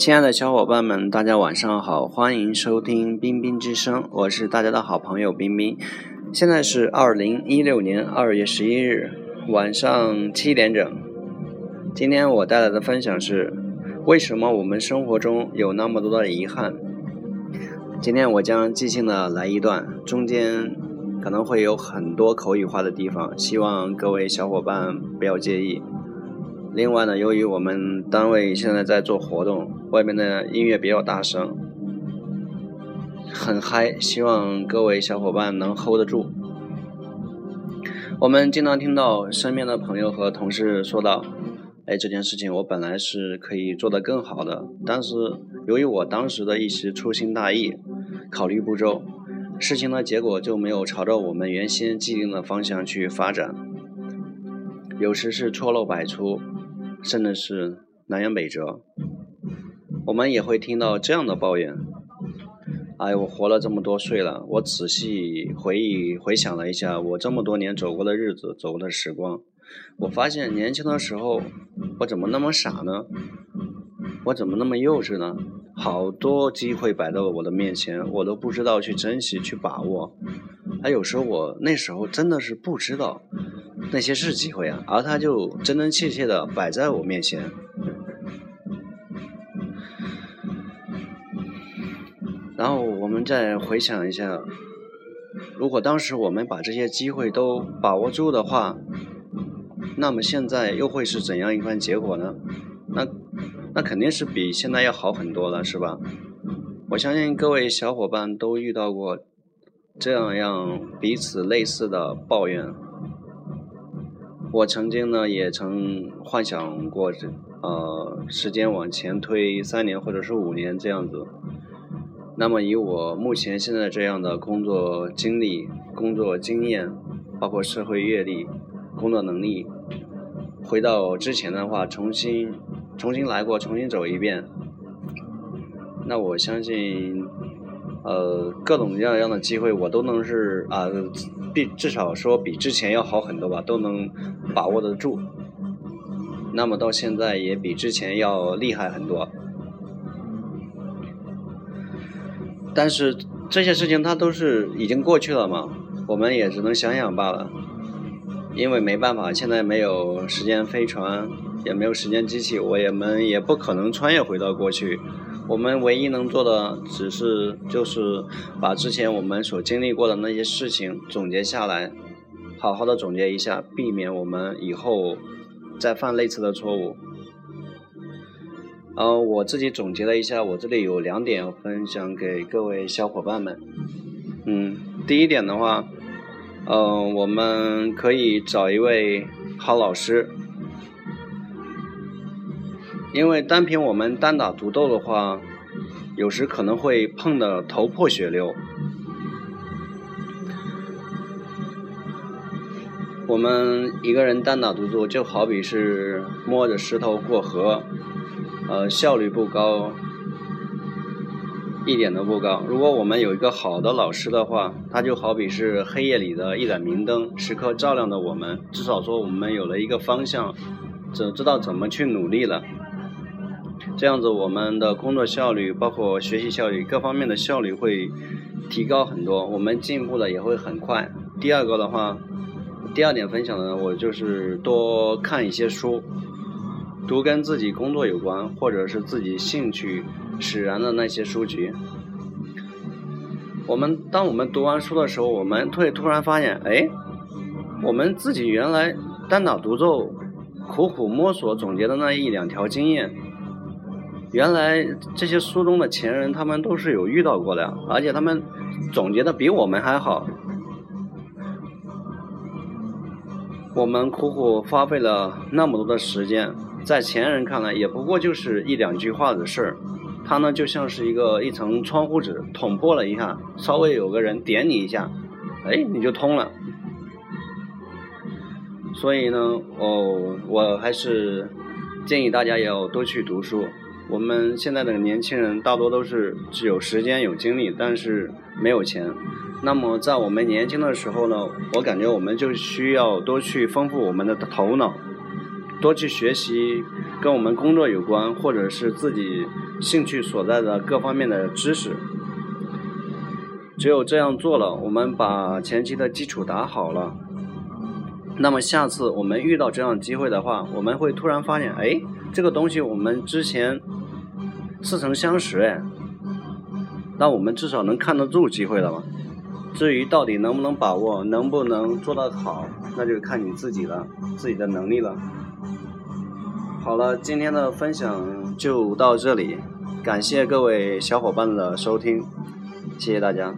亲爱的小伙伴们，大家晚上好，欢迎收听冰冰之声，我是大家的好朋友冰冰。现在是二零一六年二月十一日晚上七点整。今天我带来的分享是：为什么我们生活中有那么多的遗憾？今天我将即兴的来一段，中间可能会有很多口语化的地方，希望各位小伙伴不要介意。另外呢，由于我们单位现在在做活动，外面的音乐比较大声，很嗨，希望各位小伙伴能 hold 得住。我们经常听到身边的朋友和同事说到：“哎，这件事情我本来是可以做得更好的，但是由于我当时的一时粗心大意，考虑不周，事情的结果就没有朝着我们原先既定的方向去发展，有时是错漏百出。”甚至是南辕北辙，我们也会听到这样的抱怨：“哎，我活了这么多岁了，我仔细回忆回想了一下我这么多年走过的日子，走过的时光，我发现年轻的时候我怎么那么傻呢？我怎么那么幼稚呢？好多机会摆到了我的面前，我都不知道去珍惜、去把握。还有时候我那时候真的是不知道。”那些是机会啊，而它就真真切切的摆在我面前。然后我们再回想一下，如果当时我们把这些机会都把握住的话，那么现在又会是怎样一番结果呢？那那肯定是比现在要好很多了，是吧？我相信各位小伙伴都遇到过这样样彼此类似的抱怨。我曾经呢，也曾幻想过，呃，时间往前推三年或者是五年这样子。那么以我目前现在这样的工作经历、工作经验，包括社会阅历、工作能力，回到之前的话，重新重新来过，重新走一遍，那我相信。呃，各种各样的机会我都能是啊，比至少说比之前要好很多吧，都能把握得住。那么到现在也比之前要厉害很多。但是这些事情它都是已经过去了嘛，我们也只能想想罢了。因为没办法，现在没有时间飞船，也没有时间机器，我也们也不可能穿越回到过去。我们唯一能做的，只是就是把之前我们所经历过的那些事情总结下来，好好的总结一下，避免我们以后再犯类似的错误。呃，我自己总结了一下，我这里有两点分享给各位小伙伴们。嗯，第一点的话，嗯，我们可以找一位好老师。因为单凭我们单打独斗的话，有时可能会碰得头破血流。我们一个人单打独斗，就好比是摸着石头过河，呃，效率不高，一点都不高。如果我们有一个好的老师的话，他就好比是黑夜里的一盏明灯，时刻照亮着我们。至少说，我们有了一个方向，只知道怎么去努力了。这样子，我们的工作效率，包括学习效率，各方面的效率会提高很多，我们进步的也会很快。第二个的话，第二点分享的，我就是多看一些书，读跟自己工作有关，或者是自己兴趣使然的那些书籍。我们当我们读完书的时候，我们会突然发现，哎，我们自己原来单打独斗、苦苦摸索总结的那一两条经验。原来这些书中的前人，他们都是有遇到过的，而且他们总结的比我们还好。我们苦苦花费了那么多的时间，在前人看来也不过就是一两句话的事儿，它呢就像是一个一层窗户纸捅破了一下，稍微有个人点你一下，哎，你就通了。所以呢，哦，我还是建议大家要多去读书。我们现在的年轻人大多都是只有时间有精力，但是没有钱。那么在我们年轻的时候呢，我感觉我们就需要多去丰富我们的头脑，多去学习跟我们工作有关，或者是自己兴趣所在的各方面的知识。只有这样做了，我们把前期的基础打好了，那么下次我们遇到这样机会的话，我们会突然发现，哎，这个东西我们之前似曾相识，哎，那我们至少能看得住机会了嘛。至于到底能不能把握，能不能做到好，那就看你自己了，自己的能力了。好了，今天的分享就到这里，感谢各位小伙伴的收听。谢谢大家。